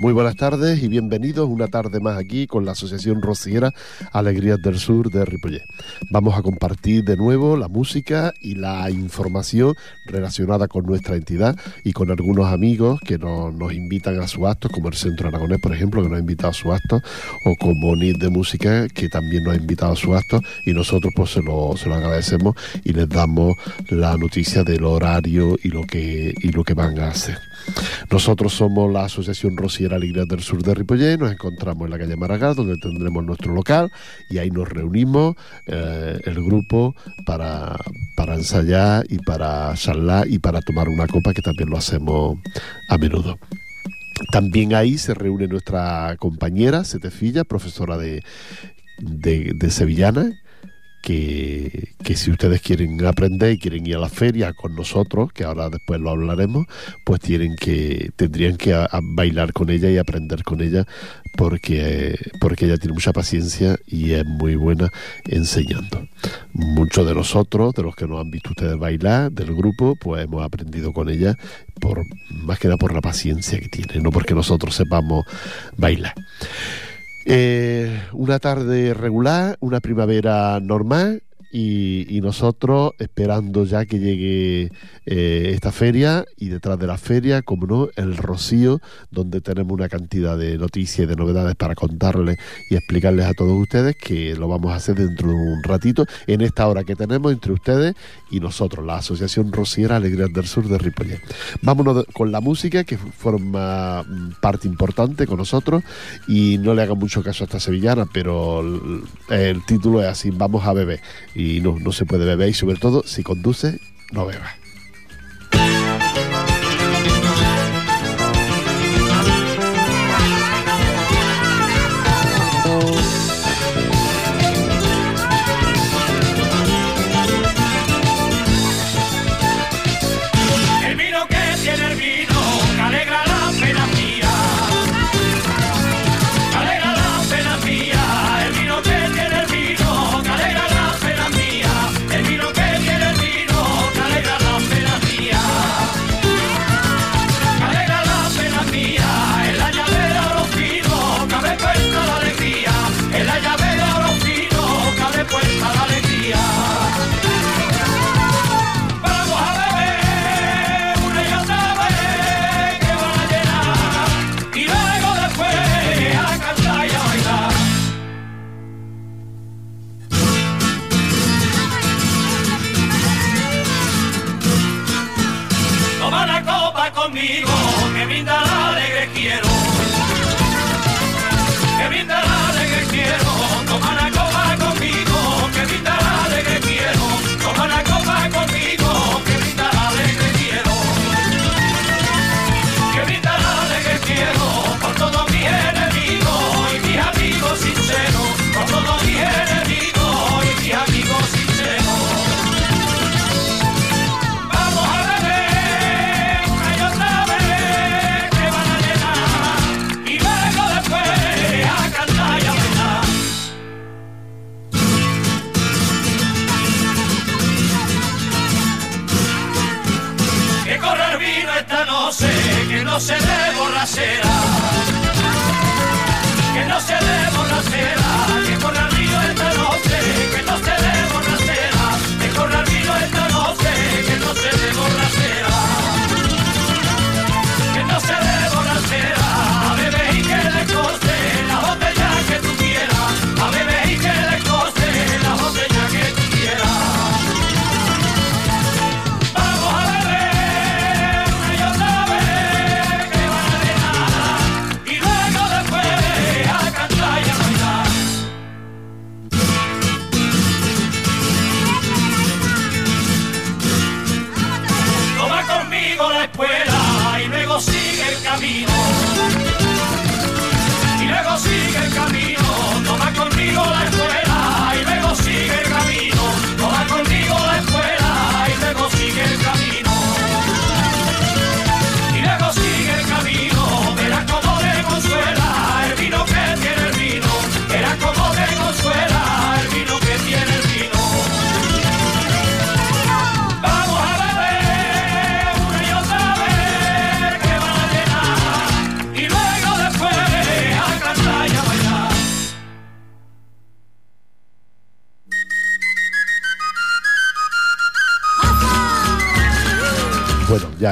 Muy buenas tardes y bienvenidos una tarde más aquí con la Asociación Rociera Alegrías del Sur de Ripollet. Vamos a compartir de nuevo la música y la información relacionada con nuestra entidad y con algunos amigos que nos, nos invitan a su acto, como el Centro Aragonés, por ejemplo, que nos ha invitado a su acto, o como NIT de Música, que también nos ha invitado a su acto, y nosotros pues se lo, se lo agradecemos y les damos la noticia del horario y lo que, y lo que van a hacer. Nosotros somos la Asociación Rociera Alegría del Sur de Ripollet, nos encontramos en la calle Maragall, donde tendremos nuestro local, y ahí nos reunimos eh, el grupo para, para ensayar y para charlar y para tomar una copa, que también lo hacemos a menudo. También ahí se reúne nuestra compañera Setefilla, profesora de, de, de Sevillana, que, que, si ustedes quieren aprender y quieren ir a la feria con nosotros, que ahora después lo hablaremos, pues tienen que, tendrían que a, bailar con ella y aprender con ella porque, porque ella tiene mucha paciencia y es muy buena enseñando. Muchos de nosotros, de los que nos han visto ustedes bailar, del grupo, pues hemos aprendido con ella por más que nada por la paciencia que tiene, no porque nosotros sepamos bailar. Eh, una tarde regular, una primavera normal y, nosotros esperando ya que llegue eh, esta feria y detrás de la feria, como no, el Rocío, donde tenemos una cantidad de noticias y de novedades para contarles y explicarles a todos ustedes que lo vamos a hacer dentro de un ratito, en esta hora que tenemos entre ustedes y nosotros, la Asociación Rociera Alegrías del Sur de Ripollet. Vámonos con la música, que forma parte importante con nosotros, y no le hagan mucho caso a esta sevillana, pero el título es así, vamos a beber y no, no se puede beber y sobre todo si conduce, no beba.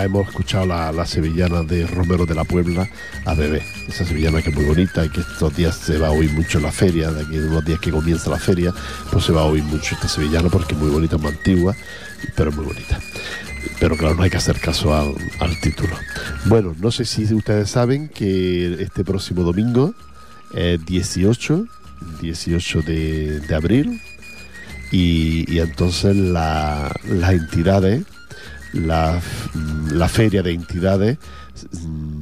Hemos escuchado la, la, sevillana de Romero de la Puebla a bebé. Esa sevillana que es muy bonita y que estos días se va a oír mucho en la feria, de aquí en unos días que comienza la feria, pues se va a oír mucho esta sevillana porque es muy bonita, muy antigua, pero muy bonita. Pero claro, no hay que hacer caso al, título. Bueno, no sé si ustedes saben que este próximo domingo, eh, 18, 18 de, de abril, y, entonces la, las entidades, la, la, feria de entidades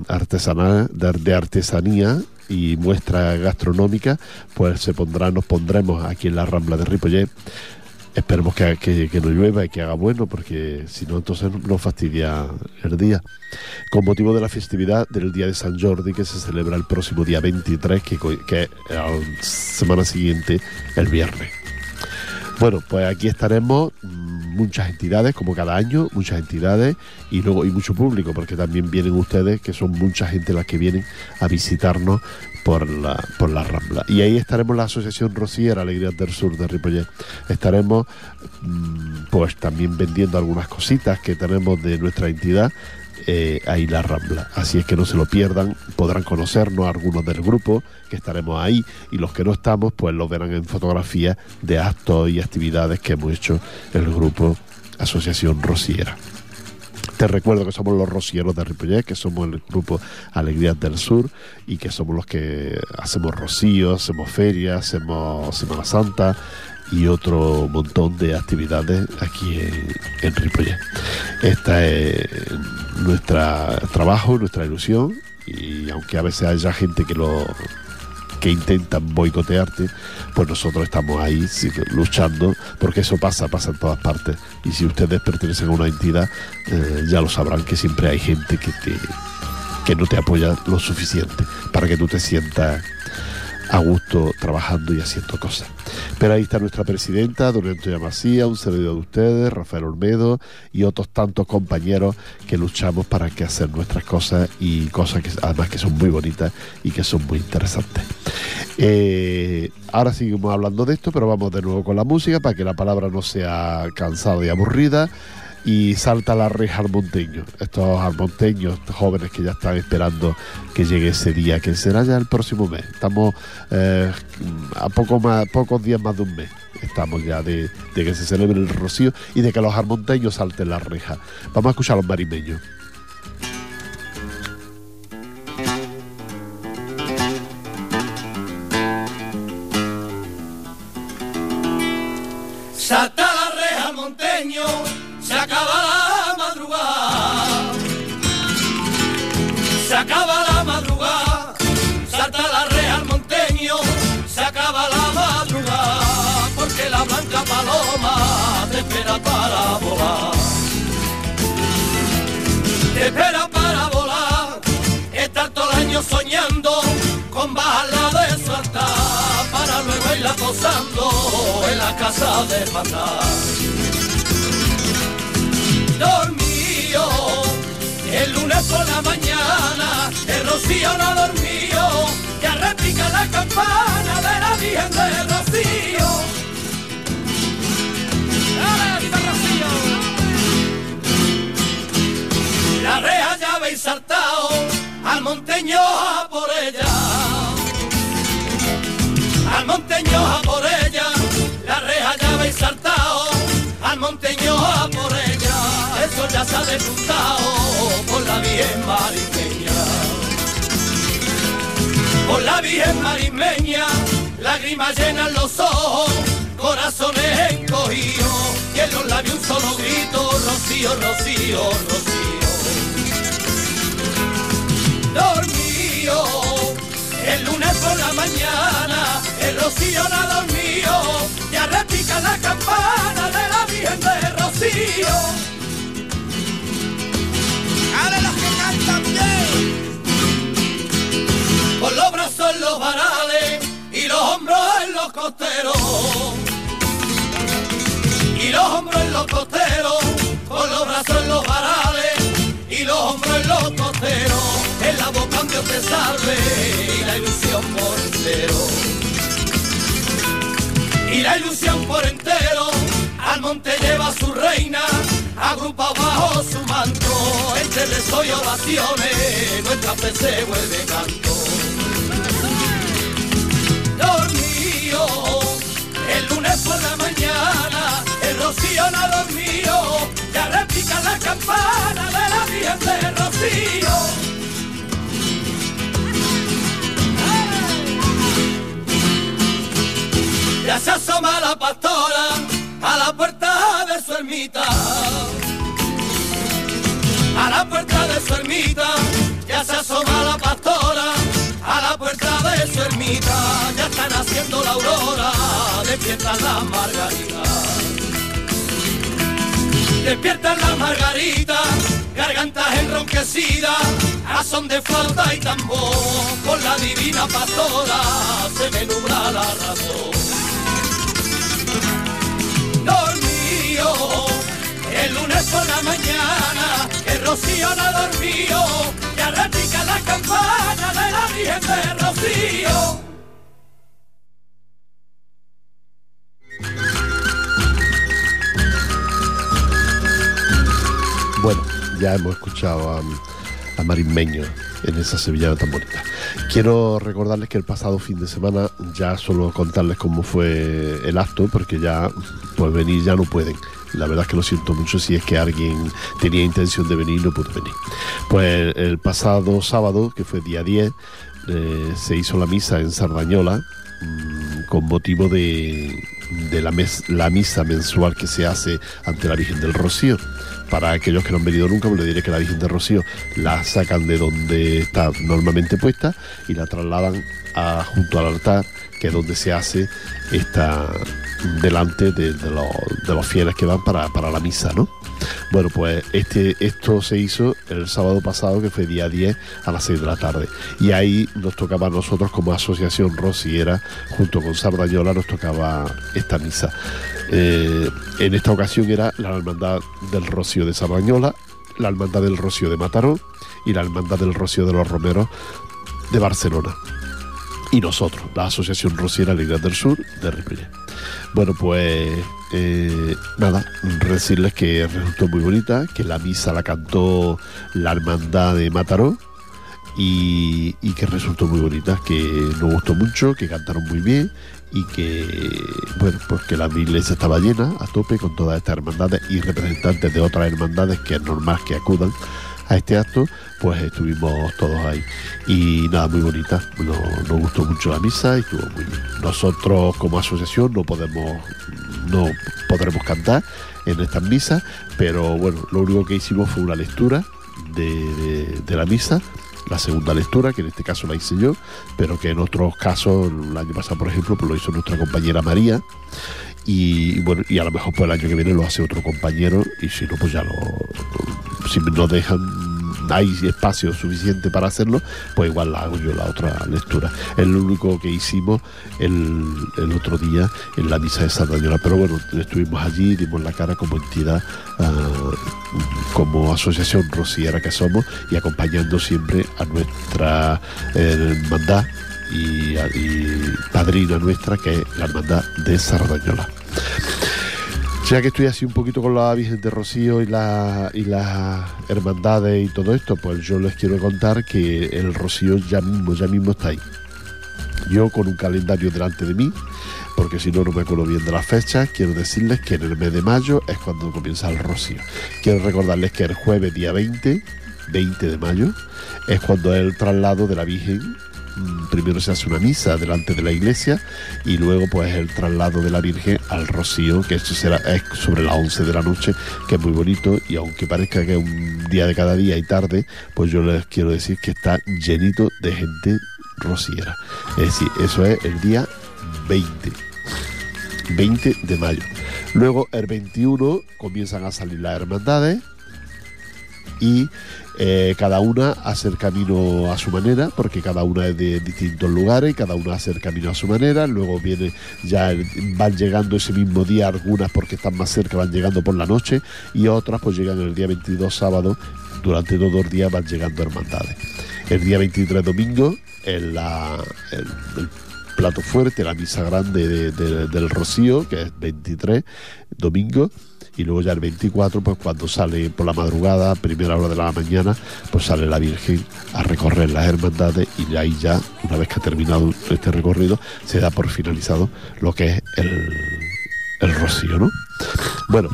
artesanales de, artesanía y muestra gastronómica, pues se pondrá, nos pondremos aquí en la Rambla de Ripollet. Esperemos que, que, que no llueva y que haga bueno, porque si no, entonces nos fastidia el día. Con motivo de la festividad del Día de San Jordi, que se celebra el próximo día 23, que, que es la semana siguiente, el viernes. Bueno, pues aquí estaremos muchas entidades, como cada año, muchas entidades y luego y mucho público, porque también vienen ustedes, que son mucha gente las que vienen a visitarnos por la, por la Rambla. Y ahí estaremos la Asociación Rociera Alegrías del Sur de Ripollet. Estaremos pues también vendiendo algunas cositas que tenemos de nuestra entidad eh, ahí la Rambla. Así es que no se lo pierdan, podrán conocernos algunos del grupo que estaremos ahí y los que no estamos pues los verán en fotografías de actos y actividades que hemos hecho el grupo Asociación Rociera. Te recuerdo que somos los rocieros de Ripollet, que somos el grupo Alegrías del Sur y que somos los que hacemos rocío, hacemos ferias, hacemos Semana Santa y otro montón de actividades aquí en, en Ripollet. Este es nuestro trabajo, nuestra ilusión y aunque a veces haya gente que lo que intentan boicotearte, pues nosotros estamos ahí luchando, porque eso pasa, pasa en todas partes. Y si ustedes pertenecen a una entidad, eh, ya lo sabrán que siempre hay gente que, te, que no te apoya lo suficiente para que tú te sientas a gusto trabajando y haciendo cosas. Pero ahí está nuestra presidenta, don Antonio Masía, un servidor de ustedes, Rafael Olmedo y otros tantos compañeros que luchamos para que hacer nuestras cosas y cosas que además que son muy bonitas y que son muy interesantes. Eh, ahora seguimos hablando de esto, pero vamos de nuevo con la música para que la palabra no sea cansada y aburrida y salta la reja al monteño. Estos almonteños jóvenes que ya están esperando que llegue ese día, que será ya el próximo mes. Estamos eh, a pocos días más de un mes. Estamos ya de, de, que se celebre el rocío y de que los almonteños salten la reja. Vamos a escuchar a los marimeños. Espera para volar, te espera para volar, estar todo el año soñando con bajarla de saltar, para luego irla posando en la casa de matar dormido. El lunes por la mañana, el rocío no dormió. Monteño a por ella, la reja ya habéis saltado al monteño a por ella eso ya se ha despuntado por la Virgen Marimeña. Por la Virgen Marimeña, lágrimas llenan los ojos, corazones encogidos, y en los labios un solo grito, Rocío, Rocío, Rocío. Dormido, el lunes por la mañana, el Rocío no ha dormido, ya repica la campana de la Virgen de Rocío. ¡Ale los que cantan bien! Con los brazos en los varales y los hombros en los costeros. Y los hombros en los costeros, con los brazos en los varales y los hombros en los costeros. Te salve y la ilusión por entero. Y la ilusión por entero al monte lleva su reina, agrupado bajo su manto, entre rezos y oraciones, nuestra fe se vuelve canto. Dormido, el lunes por la mañana, el rocío no dormido, ya repica la campana de la Virgen de Rocío. Ya se asoma la pastora a la puerta de su ermita. A la puerta de su ermita, ya se asoma la pastora. A la puerta de su ermita, ya están haciendo la aurora, despiertan las margaritas. Despiertan las margaritas, gargantas enronquecidas, a son de flauta y tambor, con la divina pastora se me nubla la razón. Lunes por la mañana, el rocío no dormido, ya repica la campana de la Virgen de Rocío. Bueno, ya hemos escuchado a, a Marismeño en esa sevillana tan bonita. Quiero recordarles que el pasado fin de semana, ya solo contarles cómo fue el acto, porque ya, pues venir ya no pueden. La verdad es que lo siento mucho si es que alguien tenía intención de venir y no pudo venir. Pues el pasado sábado, que fue día 10, eh, se hizo la misa en Sardañola mm, con motivo de, de la, misa mensual que se hace ante la Virgen del Rocío. Para aquellos que no han venido nunca, pues les diré que la Virgen del Rocío la sacan de donde está normalmente puesta y la trasladan junto al altar, que es donde se hace esta delante de, los, de los fieles que van para, para la misa, ¿no? Bueno, pues este, esto se hizo el sábado pasado, que fue día 10 a las 6 de la tarde. Y ahí nos tocaba a nosotros como asociación rociera, junto con Sardañola, nos tocaba esta misa. Eh, en esta ocasión era la Hermandad del Rocío de Sardañola, la Hermandad del Rocío de Mataró y la Hermandad del Rocío de los Romeros de Barcelona. Y nosotros, la Asociación Rociera Alegría del Sur de Ripollet. Bueno, pues eh, nada, decirles que resultó muy bonita, que la misa la cantó la hermandad de Mataró y, y que resultó muy bonita, que nos gustó mucho, que cantaron muy bien y que, bueno, pues que la iglesia estaba llena a tope con todas estas hermandades y representantes de otras hermandades que es normal que acudan a este acto, pues estuvimos todos ahí. Y nada, muy bonita. Nos, nos gustó mucho la misa y estuvo muy bien. Nosotros como asociación no podemos, no podremos cantar en estas misas, pero bueno, lo único que hicimos fue una lectura de, de- de la misa. La segunda lectura, que en este caso la hice yo, pero que en otros casos, el año pasado, por ejemplo, pues lo hizo nuestra compañera María, y bueno, y a lo mejor pues el año que viene lo hace otro compañero y si no pues ya lo si nos dejan hay espacio suficiente para hacerlo pues igual la hago yo la otra lectura es lo único que hicimos el, el otro día en la misa de Sardañola pero bueno estuvimos allí dimos la cara como entidad ah, como asociación rociera que somos y acompañando siempre a nuestra eh, hermandad y, y padrina nuestra que es la hermandad de Sardañola. Ya que estoy así un poquito con la Virgen de Rocío y, la, y las hermandades y todo esto, pues yo les quiero contar que el Rocío ya mismo, ya mismo está ahí. Yo con un calendario delante de mí, porque si no, no me acuerdo bien de las fechas, quiero decirles que en el mes de mayo es cuando comienza el Rocío. Quiero recordarles que el jueves día 20, 20 de mayo, es cuando es el traslado de la Virgen primero se hace una misa delante de la iglesia y luego pues el traslado de la Virgen al Rocío, que esto será es sobre las 11 de la noche, que es muy bonito y aunque parezca que es un día de cada día y tarde, pues yo les quiero decir que está llenito de gente rociera. Es decir, eso es el día 20. 20 de mayo. Luego el 21 comienzan a salir las hermandades y eh, cada una hace el camino a su manera, porque cada una es de distintos lugares y cada una hace el camino a su manera. Luego viene, ya van llegando ese mismo día, algunas porque están más cerca van llegando por la noche y otras pues llegan el día 22 sábado, durante todos los días van llegando hermandades. El día 23 domingo, en plato fuerte, la misa grande del Rocío, que es 23, domingo, y luego ya el 24, pues cuando sale por la madrugada, primera hora de la mañana, pues sale la Virgen a recorrer las hermandades y ahí ya, una vez que ha terminado este recorrido, se da por finalizado lo que es el, el rocío, ¿no? Bueno,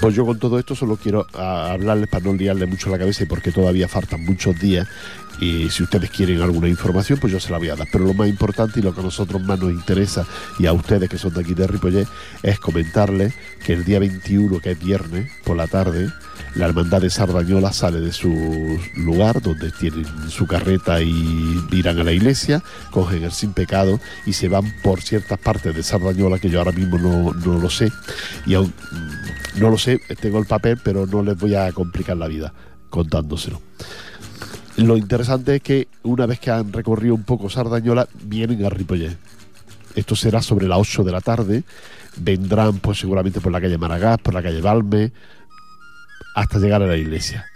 pues yo con todo esto solo quiero ah, hablarles para no liarle mucho la cabeza y porque todavía faltan muchos días y si ustedes quieren alguna información pues yo se la voy a dar. Pero lo más importante y lo que a nosotros más nos interesa y a ustedes que son de aquí de Ripollet es comentarles que el día 21, que es viernes, por la tarde, la hermandad de Sardañola sale de su lugar donde tienen su carreta y irán a la iglesia, cogen el sin pecado y se van por ciertas partes de Sardañola que yo ahora mismo no, no lo sé y aún no lo sé, tengo el papel, pero no les voy a complicar la vida contándoselo. Lo interesante es que una vez que han recorrido un poco Sardañola, vienen a Ripollet. Esto será sobre las 8 de la tarde. Vendrán, pues seguramente por la calle Maragás, por la calle Valme, hasta llegar a la iglesia.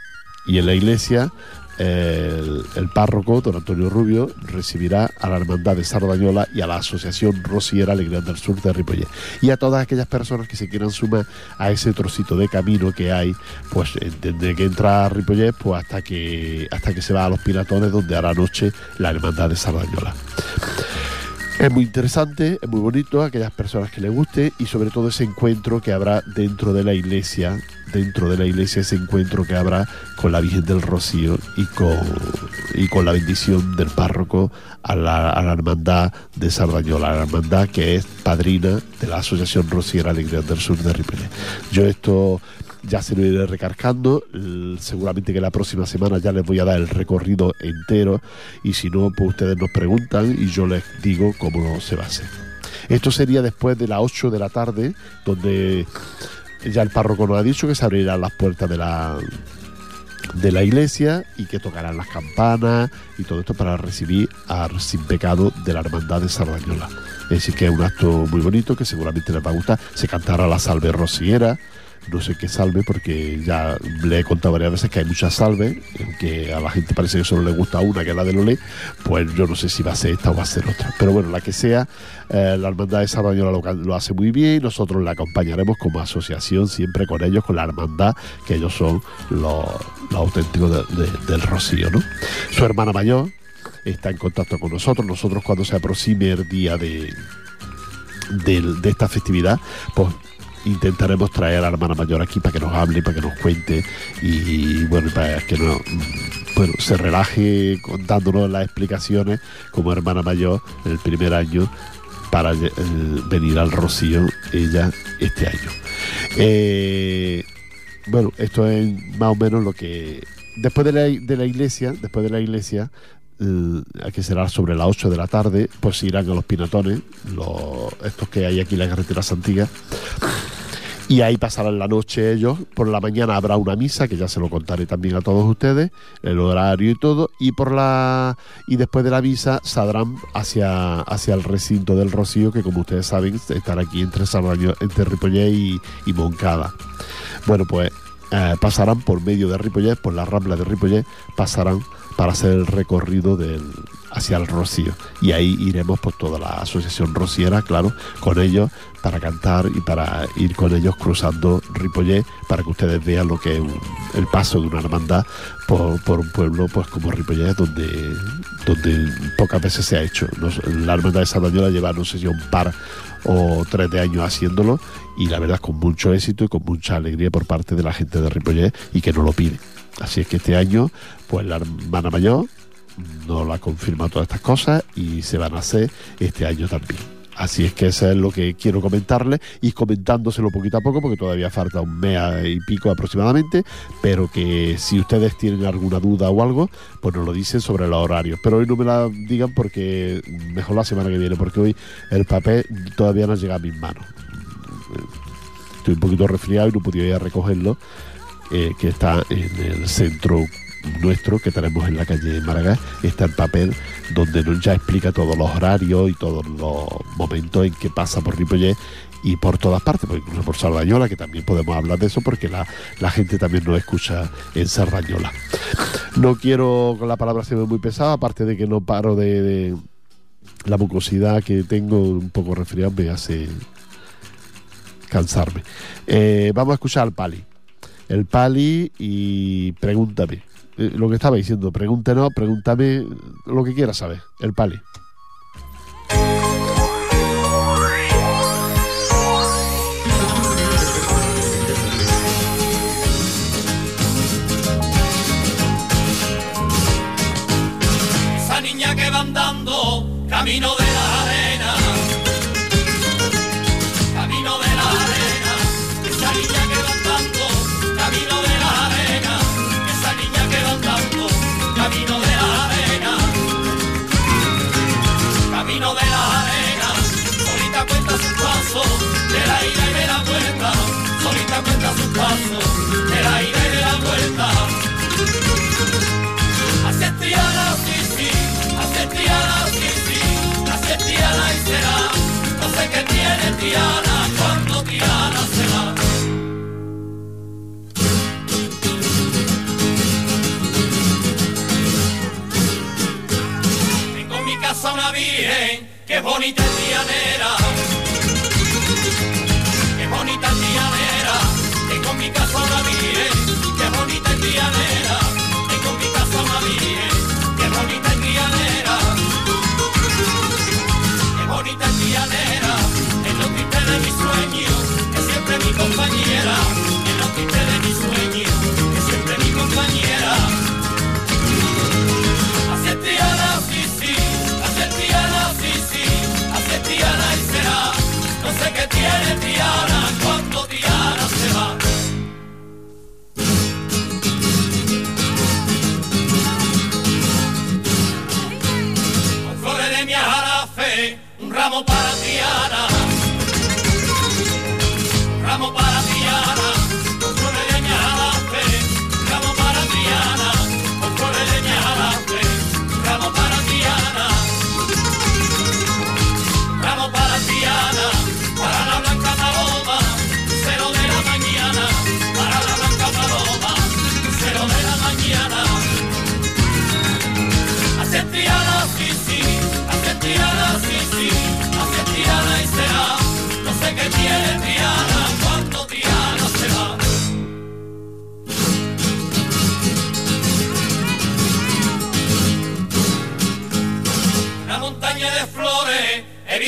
Y en la iglesia el, párroco, don Antonio Rubio, recibirá a la Hermandad de Sardañola y a la Asociación Rosiera Alegría del Sur de Ripollet. Y a todas aquellas personas que se quieran sumar a ese trocito de camino que hay, pues desde que entra a Ripollet, pues hasta que, hasta que se va a los Piratones, donde hará noche la Hermandad de Sardañola. Es muy interesante, es muy bonito a aquellas personas que les guste y sobre todo ese encuentro que habrá dentro de la iglesia, dentro de la iglesia ese encuentro que habrá con la Virgen del Rocío y con, y con la bendición del párroco a la, hermandad de Sardañola, la hermandad que es padrina de la Asociación Rociera Alegría del Sur de Ripollet. Yo esto ya se lo iré recargando. Seguramente que la próxima semana ya les voy a dar el recorrido entero. Y si no, pues ustedes nos preguntan y yo les digo cómo se va a hacer. Esto sería después de las 8 de la tarde, donde ya el párroco nos ha dicho que se abrirán las puertas de la de la iglesia y que tocarán las campanas y todo esto para recibir a Sin Pecado de la Hermandad de Sardañola. Es decir, que es un acto muy bonito que seguramente les va a gustar. Se cantará la salve rociera, no sé qué salve, porque ya le he contado varias veces que hay muchas salves, que a la gente parece que solo le gusta una, que es la de Lolé, pues yo no sé si va a ser esta o va a ser otra. Pero bueno, la que sea, eh, la Hermandad de Sardañola lo, lo, hace muy bien, nosotros la acompañaremos como asociación siempre con ellos, con la Hermandad, que ellos son los, auténticos del Rocío, ¿no? Su hermana mayor está en contacto con nosotros, nosotros cuando se aproxime el día de, de esta festividad, pues intentaremos traer a hermana mayor aquí para que nos hable, para que nos cuente y bueno, para que no, bueno, se relaje contándonos las explicaciones como hermana mayor el primer año para venir al Rocío ella este año. Eh, bueno, esto es más o menos lo que después de la, de la iglesia, después de la iglesia que será sobre las 8 de la tarde, pues irán a los pinatones, los, estos que hay aquí en la carretera Santiga. Y ahí pasarán la noche ellos. Por la mañana habrá una misa, que ya se lo contaré también a todos ustedes, el horario y todo. Y por la y después de la misa saldrán hacia, hacia el recinto del Rocío, que como ustedes saben, estará aquí entre entre Ripollet y, y Moncada. Bueno, pues eh, pasarán por medio de Ripollet, por la rambla de Ripollet, pasarán para hacer el recorrido hacia el Rocío. Y ahí iremos por toda la asociación rociera, claro, con ellos para cantar y para ir con ellos cruzando Ripollet para que ustedes vean lo que es el paso de una hermandad por, un pueblo pues como Ripollet donde, donde pocas veces se ha hecho. la hermandad de Sardañola lleva no sé si un par o tres de años haciéndolo y la verdad con mucho éxito y con mucha alegría por parte de la gente de Ripollet y que no lo pide. Así es que este año pues la hermana mayor no la confirma todas estas cosas y se van a hacer este año también. Así es que eso es lo que quiero comentarle y comentándoselo poquito a poco porque todavía falta un mes y pico aproximadamente, pero que si ustedes tienen alguna duda o algo, pues nos lo dicen sobre los horarios. Pero hoy no me la digan porque mejor la semana que viene, porque hoy el papel todavía no llega a mis manos. Estoy un poquito resfriado y no he podido ir a recogerlo, eh, que está en el centro nuestro que tenemos en la calle Maragall está el papel donde nos ya explica todos los horarios y todos los momentos en que pasa por Ripollet y por todas partes, pues incluso por Sardañola, que también podemos hablar de eso porque la, gente también nos escucha en Sardañola. No quiero con la palabra se muy pesada, aparte de que no paro de, la mucosidad que tengo un poco resfriado me hace cansarme. Eh, vamos a escuchar al Pali. El Pali y pregúntame. Eh, lo que estaba diciendo, pregúntenos, pregúntame lo que quieras saber. El Pali. Esa niña que va andando camino de Triana cuando Triana se va. Tengo en mi casa una virgen que es bonita y trianera. Qué bonita y trianera. Tengo en mi casa una virgen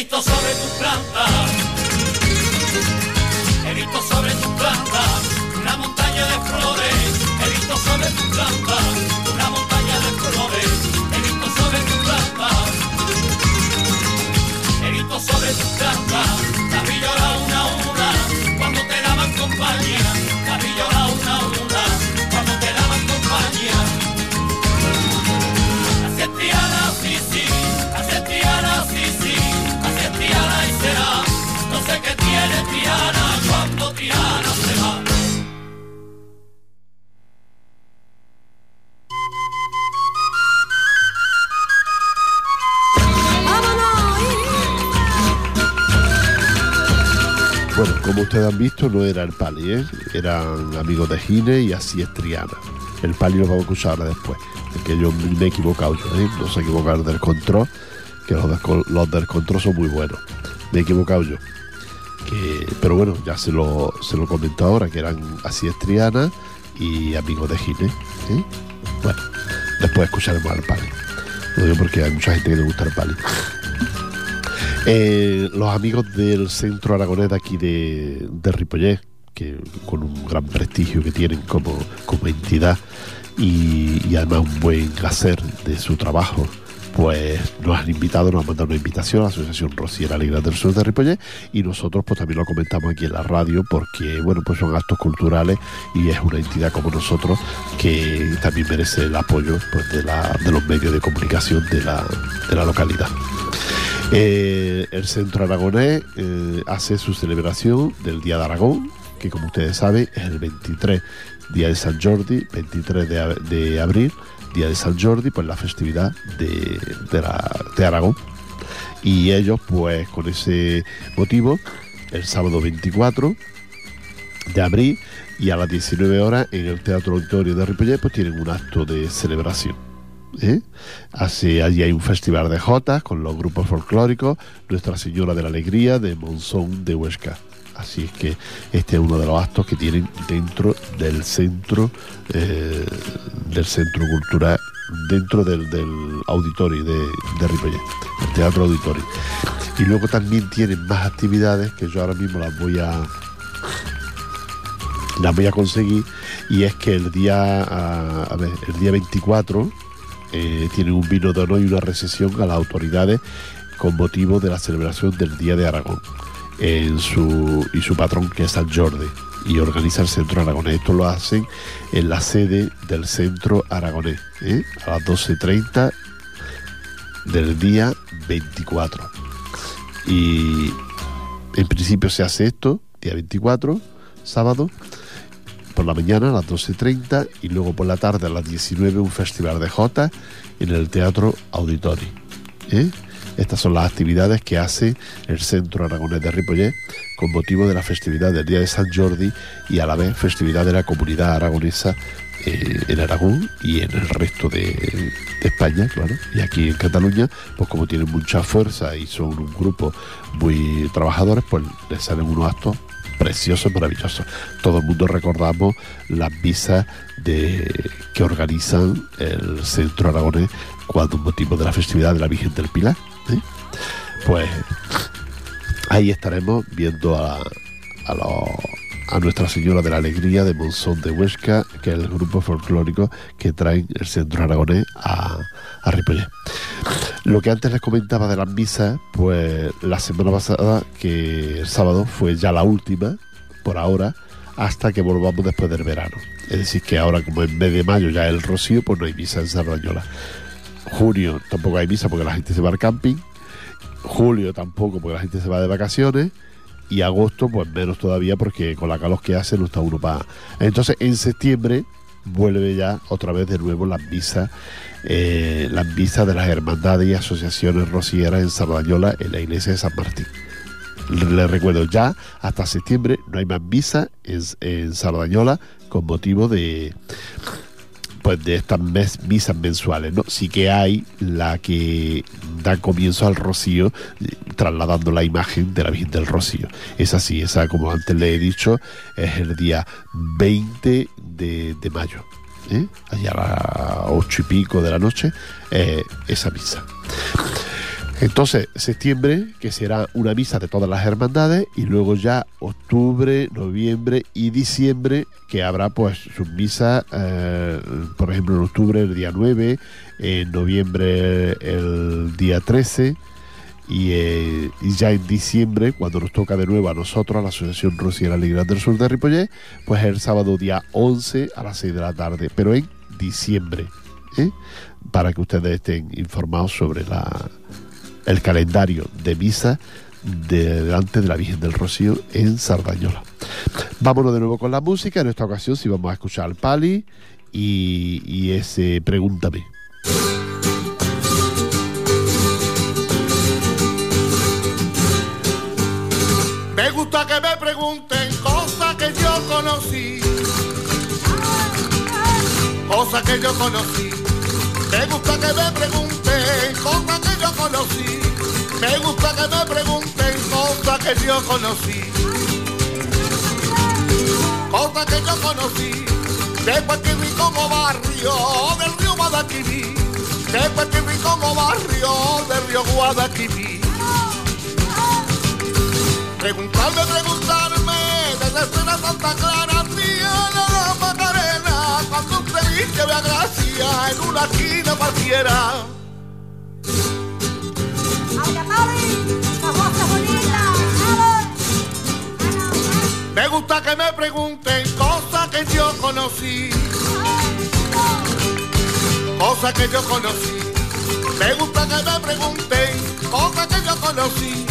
visto sobre tus plantas. Han visto, no era el Pali, ¿eh? eran amigos de Gine y así es Triana. El Pali lo vamos a escuchar ahora después, porque yo me he equivocado yo, ¿eh? no se equivocaron del control, que los del control son muy buenos. Me he equivocado yo. Que, pero bueno, ya se lo, se lo comento ahora, que eran así es Triana y amigos de Gine. ¿eh? Bueno, después escucharemos al Pali. Lo digo porque hay mucha gente que le gusta el Pali. Eh, los amigos del Centro Aragonés aquí de, de que con un gran prestigio que tienen como, como entidad y, y además un buen hacer de su trabajo, pues nos han invitado, nos han mandado una invitación a la Asociación Rociera Alegre del Sur de Ripollet y nosotros pues también lo comentamos aquí en la radio porque bueno pues son actos culturales y es una entidad como nosotros que también merece el apoyo pues, de, la, de los medios de comunicación de la, de la localidad. Eh, el Centro Aragonés eh, hace su celebración del Día de Aragón, que como ustedes saben es el 23, Día de San Jordi, 23 de, ab- de abril, Día de San Jordi, pues la festividad de, de Aragón. Y ellos, pues con ese motivo, el sábado 24 de abril y a las 19 horas en el Teatro Auditorio de Ripollet, pues tienen un acto de celebración. Así, allí hay un festival de jotas con los grupos folclóricos, Nuestra Señora de la Alegría de Monzón de Huesca. Así es que este es uno de los actos que tienen dentro del centro, eh, del centro cultural, dentro del, auditorio de, de el Teatro Auditorio. Y luego también tienen más actividades que yo ahora mismo las voy a las voy a conseguir y es que el día a, ver, el día 24 eh, tienen un vino de honor y una recesión a las autoridades con motivo de la celebración del Día de Aragón y su patrón que es San Jordi y organiza el Centro Aragonés. Esto lo hacen en la sede del Centro Aragonés ¿eh? a las 12.30 del día 24. Y en principio se hace esto, día 24, sábado, por la mañana a las 12.30 y luego por la tarde a las 19 un festival de Jota en el Teatro Auditori. ¿eh? Estas son las actividades que hace el Centro Aragonés de Ripollet con motivo de la festividad del Día de San Jordi y a la vez festividad de la comunidad aragonesa eh, en Aragón y en el resto de, España, claro. Y aquí en Cataluña, pues como tienen mucha fuerza y son un grupo muy trabajadores, pues les salen unos actos preciosos, maravillosos. Todo el mundo recordamos las visas de, que organizan el Centro Aragonés cuando motivo de la festividad de la Virgen del Pilar. ¿eh? Pues ahí estaremos viendo a, a, Nuestra Señora de la Alegría de Monzón de Huesca, que es el grupo folclórico que traen el centro aragonés a, a. Lo que antes les comentaba de las misas, pues la semana pasada, que el sábado fue ya la última, por ahora, hasta que volvamos después del verano. Es decir, que ahora como en mes de mayo ya el rocío, pues no hay misa en Sardañola. Junio tampoco hay misa porque la gente se va al camping. Julio tampoco porque la gente se va de vacaciones. Y agosto, pues menos todavía porque con la calor que hace no está uno para... Entonces en septiembre vuelve ya otra vez de nuevo las misas, eh, las misas de las hermandades y asociaciones rocieras en Sardañola en la iglesia de San Martín. Les recuerdo ya, hasta septiembre no hay más misa en, en con motivo de, pues de estas misas mensuales, ¿no? Sí que hay la que da comienzo al rocío, trasladando la imagen de la Virgen del Rocío. Es así, esa, como antes le he dicho, es el día 20 de, mayo. ¿eh? Allá a las ocho y pico de la noche, eh, esa misa. Entonces, septiembre, que será una misa de todas las hermandades, y luego ya octubre, noviembre y diciembre, que habrá pues sus misas, eh, por ejemplo, en octubre el día 9, en noviembre el día 13, eh, y, ya en diciembre, cuando nos toca de nuevo a nosotros, a la Asociación Rociera Alegría del Sur de Ripollet, pues el sábado día 11 a las 6 de la tarde, pero en diciembre, ¿eh? para que ustedes estén informados sobre la el calendario de misa delante de la Virgen del Rocío en Sardañola. Vámonos de nuevo con la música. En esta ocasión sí vamos a escuchar al Pali y, ese Pregúntame. Me gusta que me pregunten cosas que yo conocí. Cosas que yo conocí. Me gusta que me pregunten cosas que yo conocí. Me gusta que me pregunten cosas que yo conocí. Cosas que yo conocí. Que vi como barrio del río Guadalquivir. Que vi como barrio del río Guadalquivir. Preguntarme, preguntarme, desde la Santa Clara, tía la Macarena, cuando usted dice vea gracia en una esquina cualquiera. Me gusta que me pregunten cosas que yo conocí. Cosas que yo conocí. Me gusta que me pregunten cosas que yo conocí.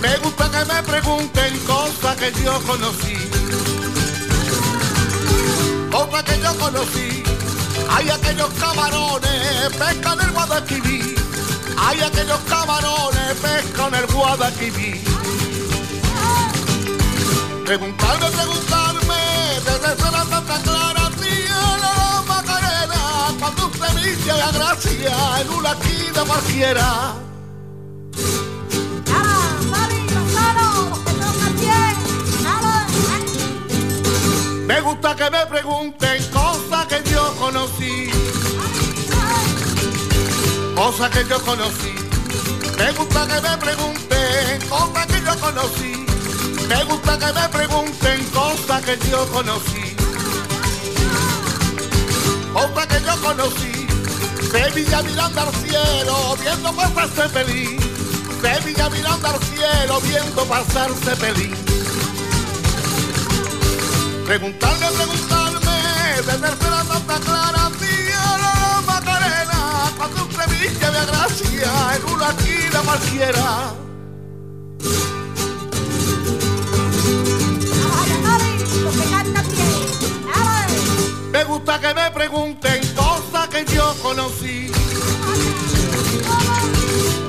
Me gusta que me pregunten cosas que yo conocí. Cosas que yo conocí. Hay aquellos camarones, pescan el Guadalquivir hay aquellos camarones pescan el Guadalquivir. Preguntarme, preguntarme, desde la Santa Clara, tía la Macarena, cuando usted me la gracia en una esquina cualquiera. Me gusta que me pregunten cosas que yo conocí. Cosas que yo conocí. Me gusta que me pregunten cosas que yo conocí. Me gusta que me pregunten cosas que yo conocí. Cosas que yo conocí. Sevilla mirando al cielo, viendo pasarse feliz. Sevilla mirando al cielo, viendo pasarse feliz. Preguntarme, preguntarme, desde la Santa Clara, tía Macarena, cuando un Sevilla de gracia en una esquina cualquiera. Me gusta que me pregunten cosas que yo conocí.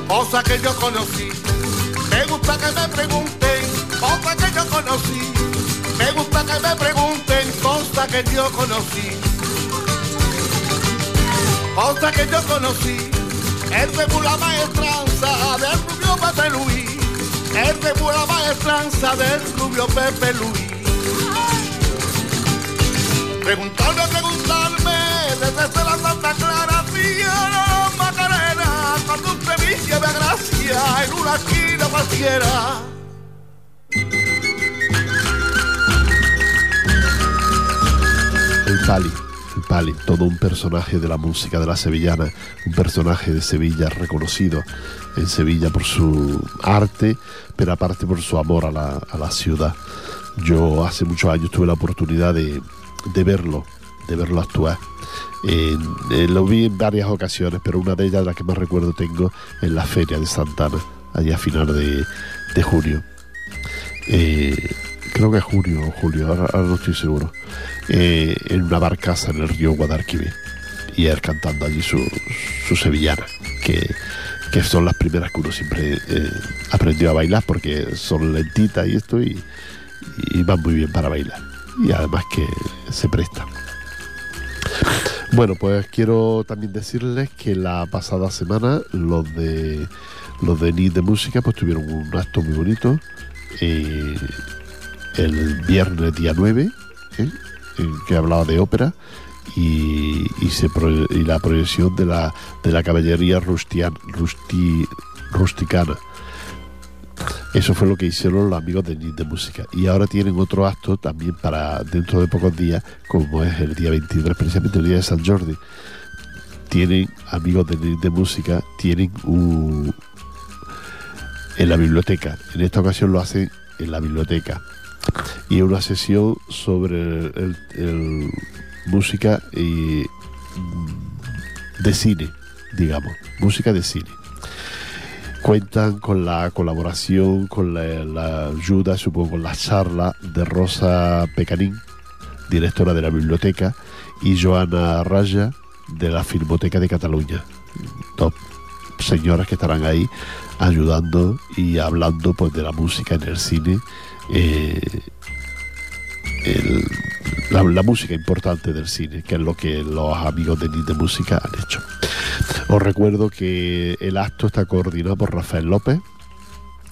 Cosas que yo conocí. Me gusta que me pregunten cosas que yo conocí. Me gusta que me pregunten cosas que yo conocí. Cosas que yo conocí. El de la maestranza del rubio Pepe Luis. El de la maestranza del rubio Pepe Luis. Preguntarme, preguntarme, desde la Santa Clara, tía Macarena, cuando usted me lleve a gracia en una esquina cualquiera. El Pali, el Pali, todo un personaje de la música de la sevillana, un personaje de Sevilla reconocido en Sevilla por su arte, pero aparte por su amor a la, a la ciudad. Yo hace muchos años tuve la oportunidad de, de verlo, de verlo actuar. Eh, lo vi en varias ocasiones, pero una de ellas, la que más recuerdo tengo, en la feria de Santana, allá a final de, de junio. Eh, creo que es junio o julio, ahora, no estoy seguro. Eh, en una barcaza en el río Guadalquivir. Y él cantando allí su, su sevillana, que, que son las primeras que uno siempre aprendió a bailar porque son lentitas y esto y van muy bien para bailar. Y además que se prestan. Bueno, pues quiero también decirles que la pasada semana los de los de NIT de música pues tuvieron un acto muy bonito eh, el viernes día 9 ¿eh? en que hablaba de ópera y, y la proyección de la de la caballería rustian, rusti, rusticana eso fue lo que hicieron los amigos de NIT de Música. Y ahora tienen otro acto también para dentro de pocos días, como es el día 23, precisamente el día de San Jordi. Tienen amigos de NIT de Música, tienen un, en la biblioteca. En esta ocasión lo hacen en la biblioteca. Y es una sesión sobre el música y, mm, de cine, digamos, música de cine cuentan con la colaboración, con la, ayuda, supongo, con la charla de Rosa Pecanín, directora de la biblioteca, y Joana Raya, de la Filmoteca de Cataluña. Dos señoras que estarán ahí ayudando y hablando pues de la música en el cine. eh, la, música importante del cine, que es lo que los amigos de Nit de Música han hecho. Os recuerdo que el acto está coordinado por Rafael López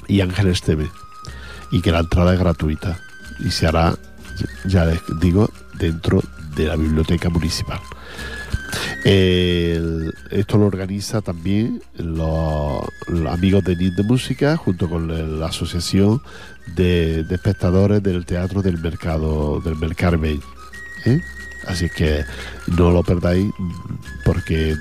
y Ángel Esteve y que la entrada es gratuita y se hará, ya les digo, dentro de la biblioteca municipal. Esto lo organiza también los, amigos de NIT de Música junto con la, asociación de, espectadores del teatro del mercado del Mercarbey. ¿eh? Así que no lo perdáis porque eh,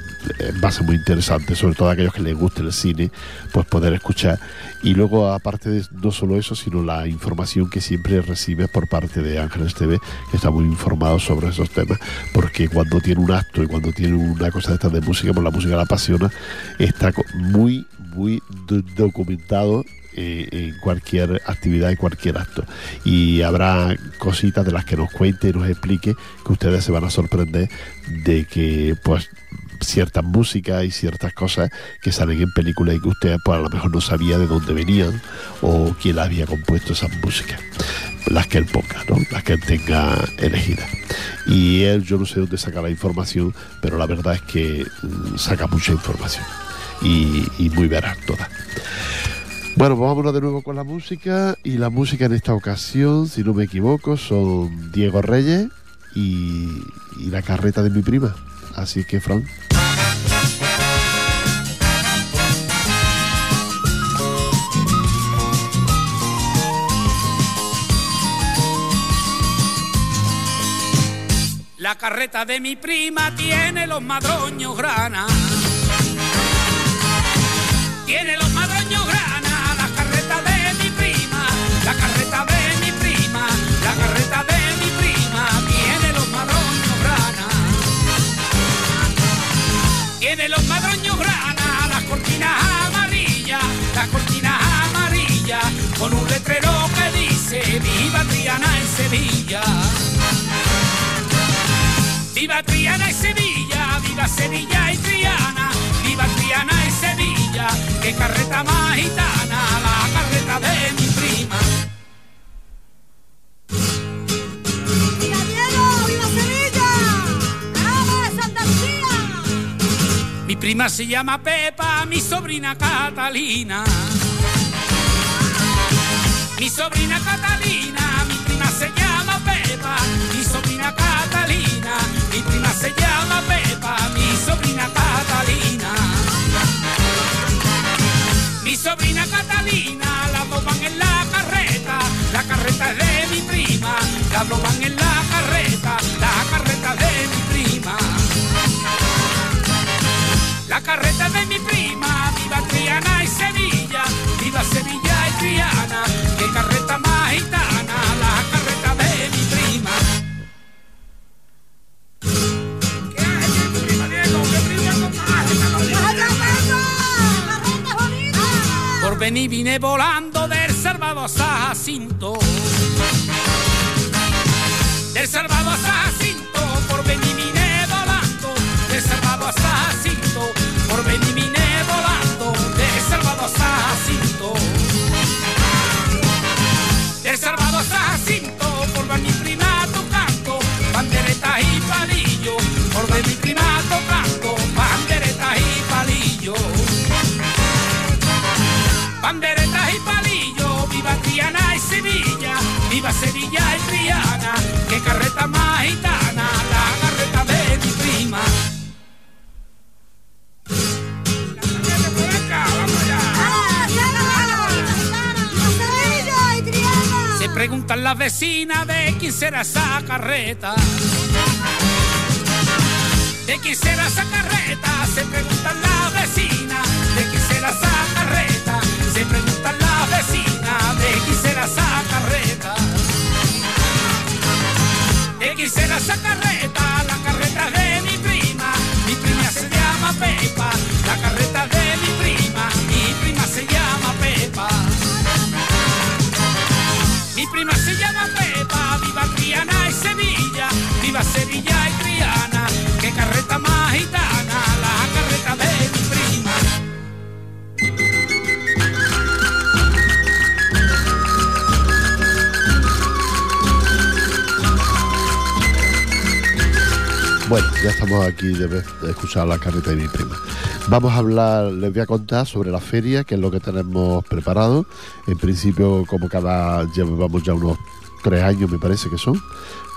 va a ser muy interesante, sobre todo a aquellos que les guste el cine, pues poder escuchar. Y luego, aparte de no solo eso, sino la información que siempre recibes por parte de Ángeles TV, que está muy informado sobre esos temas, porque cuando tiene un acto y cuando tiene una cosa de estas de música, pues la música la apasiona, está muy, muy do- documentado eh, en cualquier actividad y cualquier acto. Y habrá cositas de las que nos cuente y nos explique que ustedes se van a sorprender de que pues ciertas músicas y ciertas cosas que salen en películas y que usted pues a lo mejor no sabía de dónde venían o quién había compuesto esas músicas. las que él ponga, ¿no? las que él tenga elegidas. Y él, yo no sé dónde saca la información, pero la verdad es que mm, saca mucha información y, y muy veraz toda. Bueno, vámonos de nuevo con la música y la música en esta ocasión, si no me equivoco, son Diego Reyes y, y la carreta de mi prima. Así que, Fran. La carreta de mi prima tiene los madroños grana. Tiene los amarillas, las cortinas amarillas, con un letrero que dice Viva Triana en Sevilla. Viva Triana y Sevilla, viva Sevilla y Triana, viva Triana y Sevilla, qué carreta más gitana, la carreta de mi prima se llama Pepa, mi sobrina Catalina. Mi sobrina Catalina, mi prima se llama Pepa, mi sobrina Catalina, mi prima se llama Pepa, mi sobrina Catalina. Mi sobrina Catalina, dos van en la carreta, la carreta es de mi prima, dos van en la Venir vine volando del Salvador a Jacinto. Del Salvador a Jacinto, preguntan las vecinas de quién será esa carreta. ¿De quién será esa carreta? Se preguntan las vecinas. ¿De quién será esa carreta? Se preguntan las vecinas. ¿De quién será esa carreta? ¿De quién será esa carreta? Sevilla y Triana, qué carreta más gitana, la carreta de mi prima. Bueno, ya estamos aquí de, escuchar la carreta de mi prima. Vamos a hablar, les voy a contar sobre la feria, que es lo que tenemos preparado. En principio, como cada llevamos ya unos tres años, me parece que son,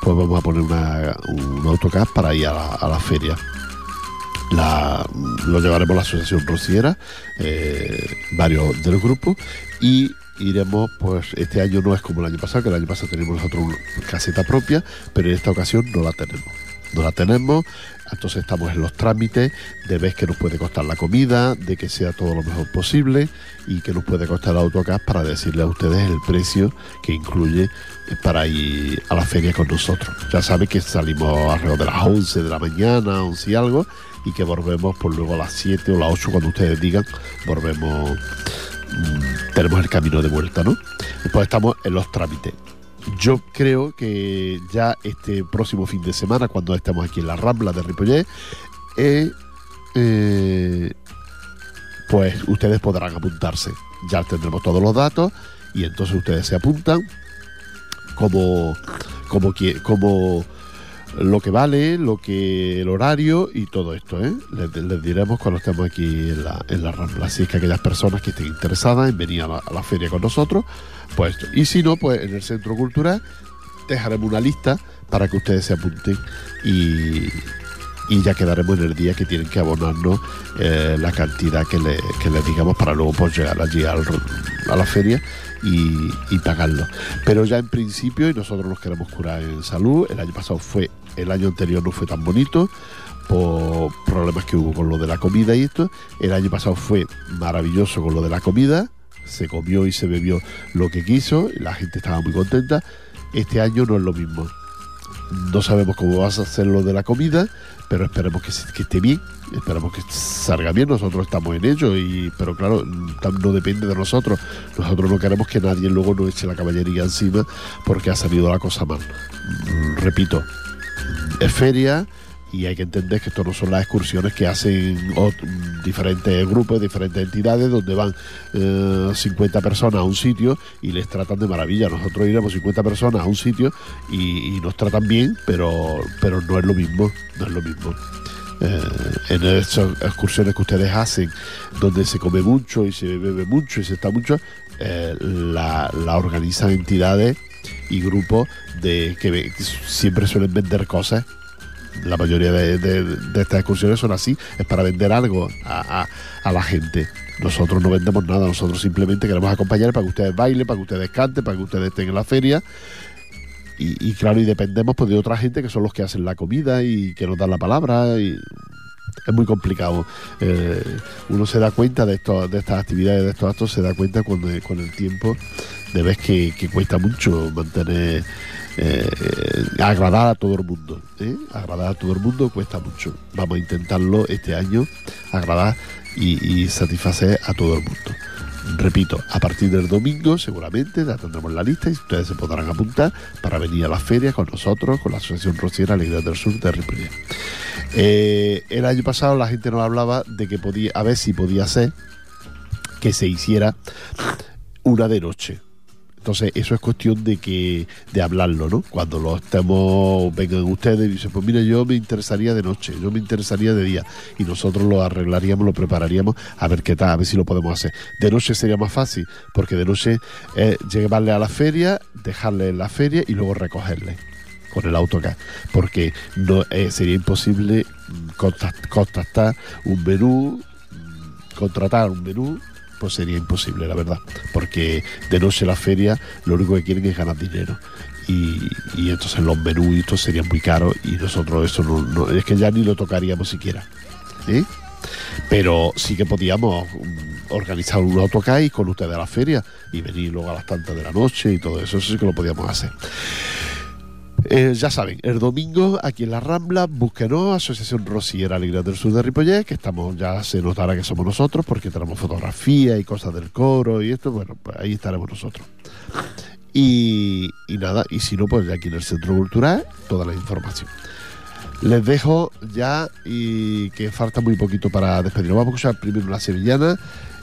pues vamos a poner una, un autocar para ir a la, feria. La- lo llevaremos a la Asociación Rociera, eh, varios del grupo, y iremos, pues este año no es como el año pasado, que el año pasado teníamos nosotros una caseta propia, pero en esta ocasión no la tenemos. No la tenemos, entonces estamos en los trámites de ver que nos puede costar la comida, de que sea todo lo mejor posible y que nos puede costar el autocar para decirle a ustedes el precio que incluye para ir a la feria con nosotros. Ya saben que salimos alrededor de las 11 de la mañana, 11 y algo, y que volvemos por luego a las 7 o las 8 cuando ustedes digan, volvemos, mm, tenemos el camino de vuelta, ¿no? Después estamos en los trámites. Yo creo que ya este próximo fin de semana, cuando estemos aquí en la Rambla de Ripollet, eh, eh, pues ustedes podrán apuntarse. Ya tendremos todos los datos y entonces ustedes se apuntan como, como, como lo que vale, lo que el horario y todo esto, ¿eh? Les, diremos cuando estemos aquí en la, en la Rambla. Así es que aquellas personas que estén interesadas en venir a la, feria con nosotros, pues. Y si no, pues en el Centro Cultural dejaremos una lista para que ustedes se apunten y, y ya quedaremos en el día que tienen que abonarnos eh, la cantidad que le, que le digamos para luego pues llegar allí al- a la feria y, y pagarlo. Pero ya en principio, y nosotros nos queremos curar en salud, el año pasado fue, el año anterior no fue tan bonito por problemas que hubo con lo de la comida y esto. El año pasado fue maravilloso con lo de la comida, se comió y se bebió lo que quiso, la gente estaba muy contenta. Este año no es lo mismo. No sabemos cómo vas a hacer lo de la comida, pero esperemos que, esté bien, esperemos que salga bien. Nosotros estamos en ello, y, pero claro, no depende de nosotros. Nosotros no queremos que nadie luego nos eche la caballería encima porque ha salido la cosa mal. Repito, es feria y hay que entender que esto no son las excursiones que hacen diferentes grupos, diferentes entidades, donde van eh, 50 personas a un sitio y les tratan de maravilla. Nosotros iremos 50 personas a un sitio y, nos tratan bien, pero, pero no es lo mismo, no es lo mismo. Eh, en esas excursiones que ustedes hacen, donde se come mucho y se bebe mucho y se está mucho, eh, la organizan entidades y grupos de que siempre suelen vender cosas la mayoría de, estas excursiones son así, es para vender algo a, a- a la gente. Nosotros no vendemos nada, nosotros simplemente queremos acompañar para que ustedes bailen, para que ustedes canten, para que ustedes estén en la feria. Y, y claro, y dependemos pues, de otra gente que son los que hacen la comida y que nos dan la palabra. Y es muy complicado. Eh, uno se da cuenta de, esto, de estas actividades, de estos actos, se da cuenta cuando, con el tiempo de ver que, cuesta mucho mantener eh, agradar a todo el mundo. ¿eh? Agradar a todo el mundo cuesta mucho. Vamos a intentarlo este año, agradar y satisfacer a todo el mundo. Repito, a partir del domingo seguramente ya tendremos la lista y ustedes se podrán apuntar para venir a la feria con nosotros, con la Asociación Rociera Alegría del Sur de Ripollet. Eh, el año pasado la gente nos hablaba de que podía, a ver si podía ser que se hiciera una de noche. Entonces, eso es cuestión de que de hablarlo, ¿no? Cuando lo estemos, vengan ustedes y dicen, pues mira, yo me interesaría de noche, yo me interesaría de día. Y nosotros lo arreglaríamos, lo prepararíamos a ver qué tal, a ver si lo podemos hacer. De noche sería más fácil, porque de noche es llevarle a la feria, dejarle en la feria y luego recogerle con el autocar, porque no eh, sería imposible mm, contact- contactar un menú, mm, contratar un menú, pues sería imposible, la verdad, porque de noche la feria lo único que quieren es ganar dinero. Y, entonces los menús y esto serían muy caros y nosotros eso no, no- es que ya ni lo tocaríamos siquiera. ¿eh? Pero sí que podíamos mm, organizar un autocar con ustedes a la feria y venir luego a las tantas de la noche y todo eso, eso sí que lo podíamos hacer. Eh, ya saben, el domingo aquí en la Rambla, búsquenos, Asociación Rociera Alegría del Sur de Ripollet, que estamos, ya se notará que somos nosotros, porque tenemos fotografía y cosas del coro y esto, bueno, pues ahí estaremos nosotros. Y, y nada, y si no, pues ya aquí en el Centro Cultural, toda la información. Les dejo ya y que falta muy poquito para despedirnos. Vamos a escuchar primero una sevillana.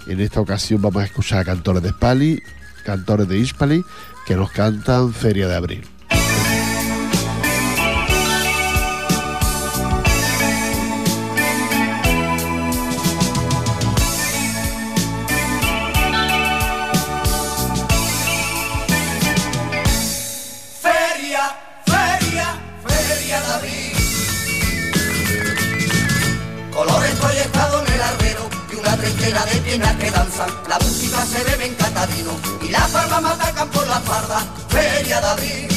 En esta ocasión vamos a escuchar a cantores de Spali, cantores de Ispali, que nos cantan Feria de Abril. Se bebe en catadino y las palmas atacan por la farda. Feria de abril.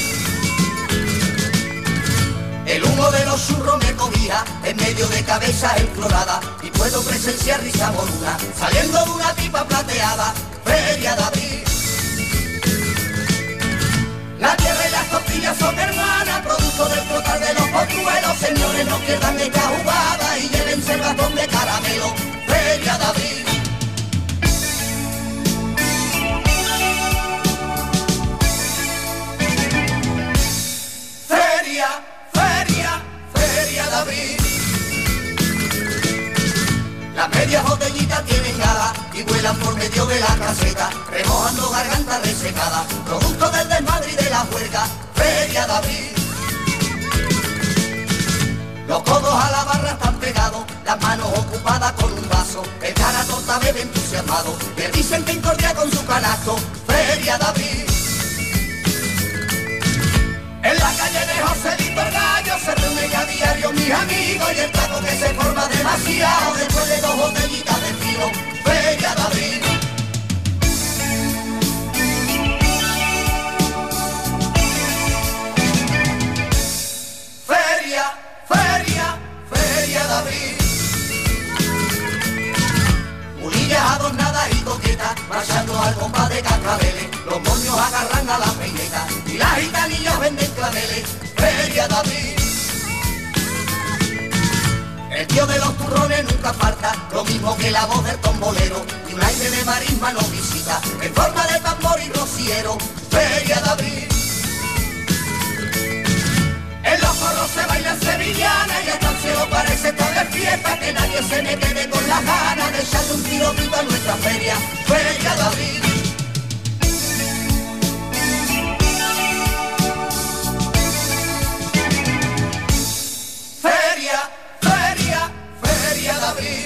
El humo de los churros me cobija en medio de cabezas exploradas y puedo presenciar risa moruna saliendo de una tipa plateada. Feria de abril. La tierra y las costillas son hermanas, producto del flotar de los potruelos. Señores, no pierdan esta jugada y llévense el ratón de caramelo. Feria de abril. Las medias botellitas tienen gala y vuelan por medio de la caseta, remojando garganta resecada, producto del desmadre y de la huelga, Feria de. Los codos a la barra están pegados, las manos ocupadas con un vaso, el cara tonta bebe entusiasmado, le dicen que incordia con su canasto, Feria de. En la calle de Joselito el Gallo se reúnen a diario mis amigos y el taco que se forma demasiado. Después de dos botellitas de vino, Unillas adornadas y coquetas, marchando al compás de cascabeles. Los moños agarran a la peineta y las gitanillas venden claveles. Feria de abril. El tío de los turrones nunca falta, lo mismo que la voz del tombolero. Y un aire de marisma nos visita, en forma de tambor y rociero. Feria de abril. Fiesta Que nadie se me quede con las ganas de echarle un tiro a nuestra feria Feria abril Feria, feria, feria abril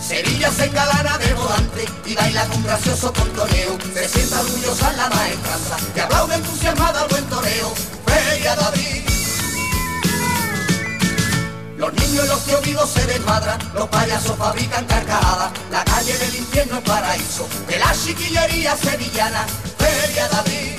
Sevilla se engalana de volante y baila con gracioso contoneo. Se sienta orgullosa en la maestranza y aplaude entusiasmada al buen toreo. Feria abril. Los niños y los tíos se desmadran, los payasos fabrican carcajadas. La calle del infierno es paraíso de la chiquillería sevillana. Feria de abril.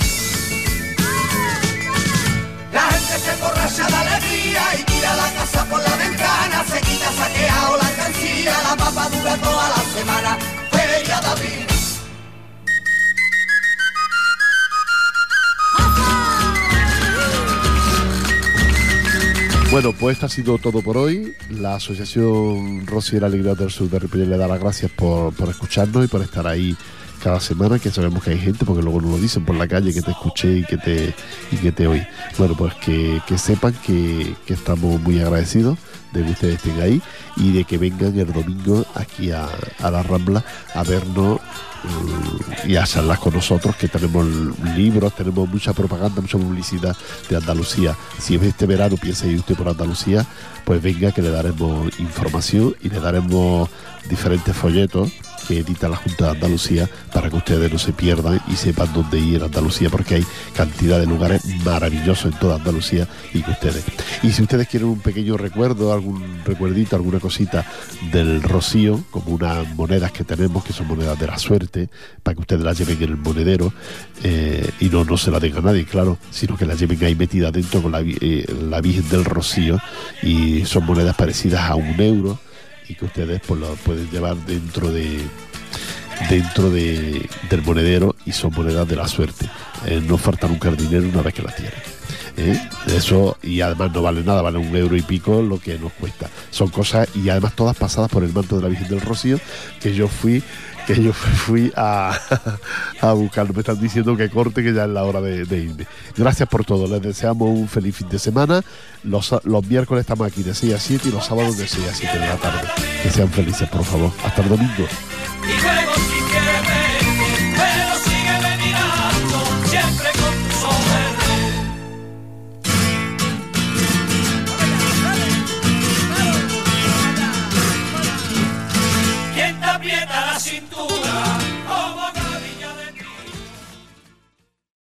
La gente se emborracha de alegría y tira la casa por la ventana, se quita saqueado la alcancía, la papa dura toda la semana, feria de abril. Bueno, pues esto ha sido todo por hoy. La Asociación Rociera Alegría del Sur de Ripollet le da las gracias por, por escucharnos y por estar ahí cada semana, que sabemos que hay gente, porque luego nos lo dicen por la calle, que te escuché y que te, y que te oí. Bueno, pues que, que sepan que, que estamos muy agradecidos de que ustedes estén ahí y de que vengan el domingo aquí a, la Rambla a vernos eh, y a charlar con nosotros, que tenemos libros, tenemos mucha propaganda, mucha publicidad de Andalucía. Si este verano piensa ir usted por Andalucía, pues venga que le daremos información y le daremos diferentes folletos que edita la Junta de Andalucía para que ustedes no se pierdan y sepan dónde ir en Andalucía porque hay cantidad de lugares maravillosos en toda Andalucía y que ustedes. Y si ustedes quieren un pequeño recuerdo, algún recuerdito, alguna cosita del Rocío, como unas monedas que tenemos, que son monedas de la suerte, para que ustedes las lleven en el monedero eh, y no, no se la den a nadie, claro, sino que las lleven ahí metida dentro con la, eh, la Virgen del Rocío y son monedas parecidas a un euro y que ustedes pues lo pueden llevar dentro de dentro de, del monedero y son monedas de la suerte. Eh, no falta nunca el dinero una vez que las tienen. ¿eh? Eso, y además no vale nada, vale un euro y pico lo que nos cuesta. Son cosas, y además todas pasadas por el manto de la Virgen del Rocío, que yo fui que yo fui a, a buscar. Me están diciendo que corte, que ya es la hora de, irme. Gracias por todo. Les deseamos un feliz fin de semana. Los, los miércoles estamos aquí de 6 a 7 y los sábados de 6 a 7 de la tarde. Que sean felices, por favor. Hasta el domingo.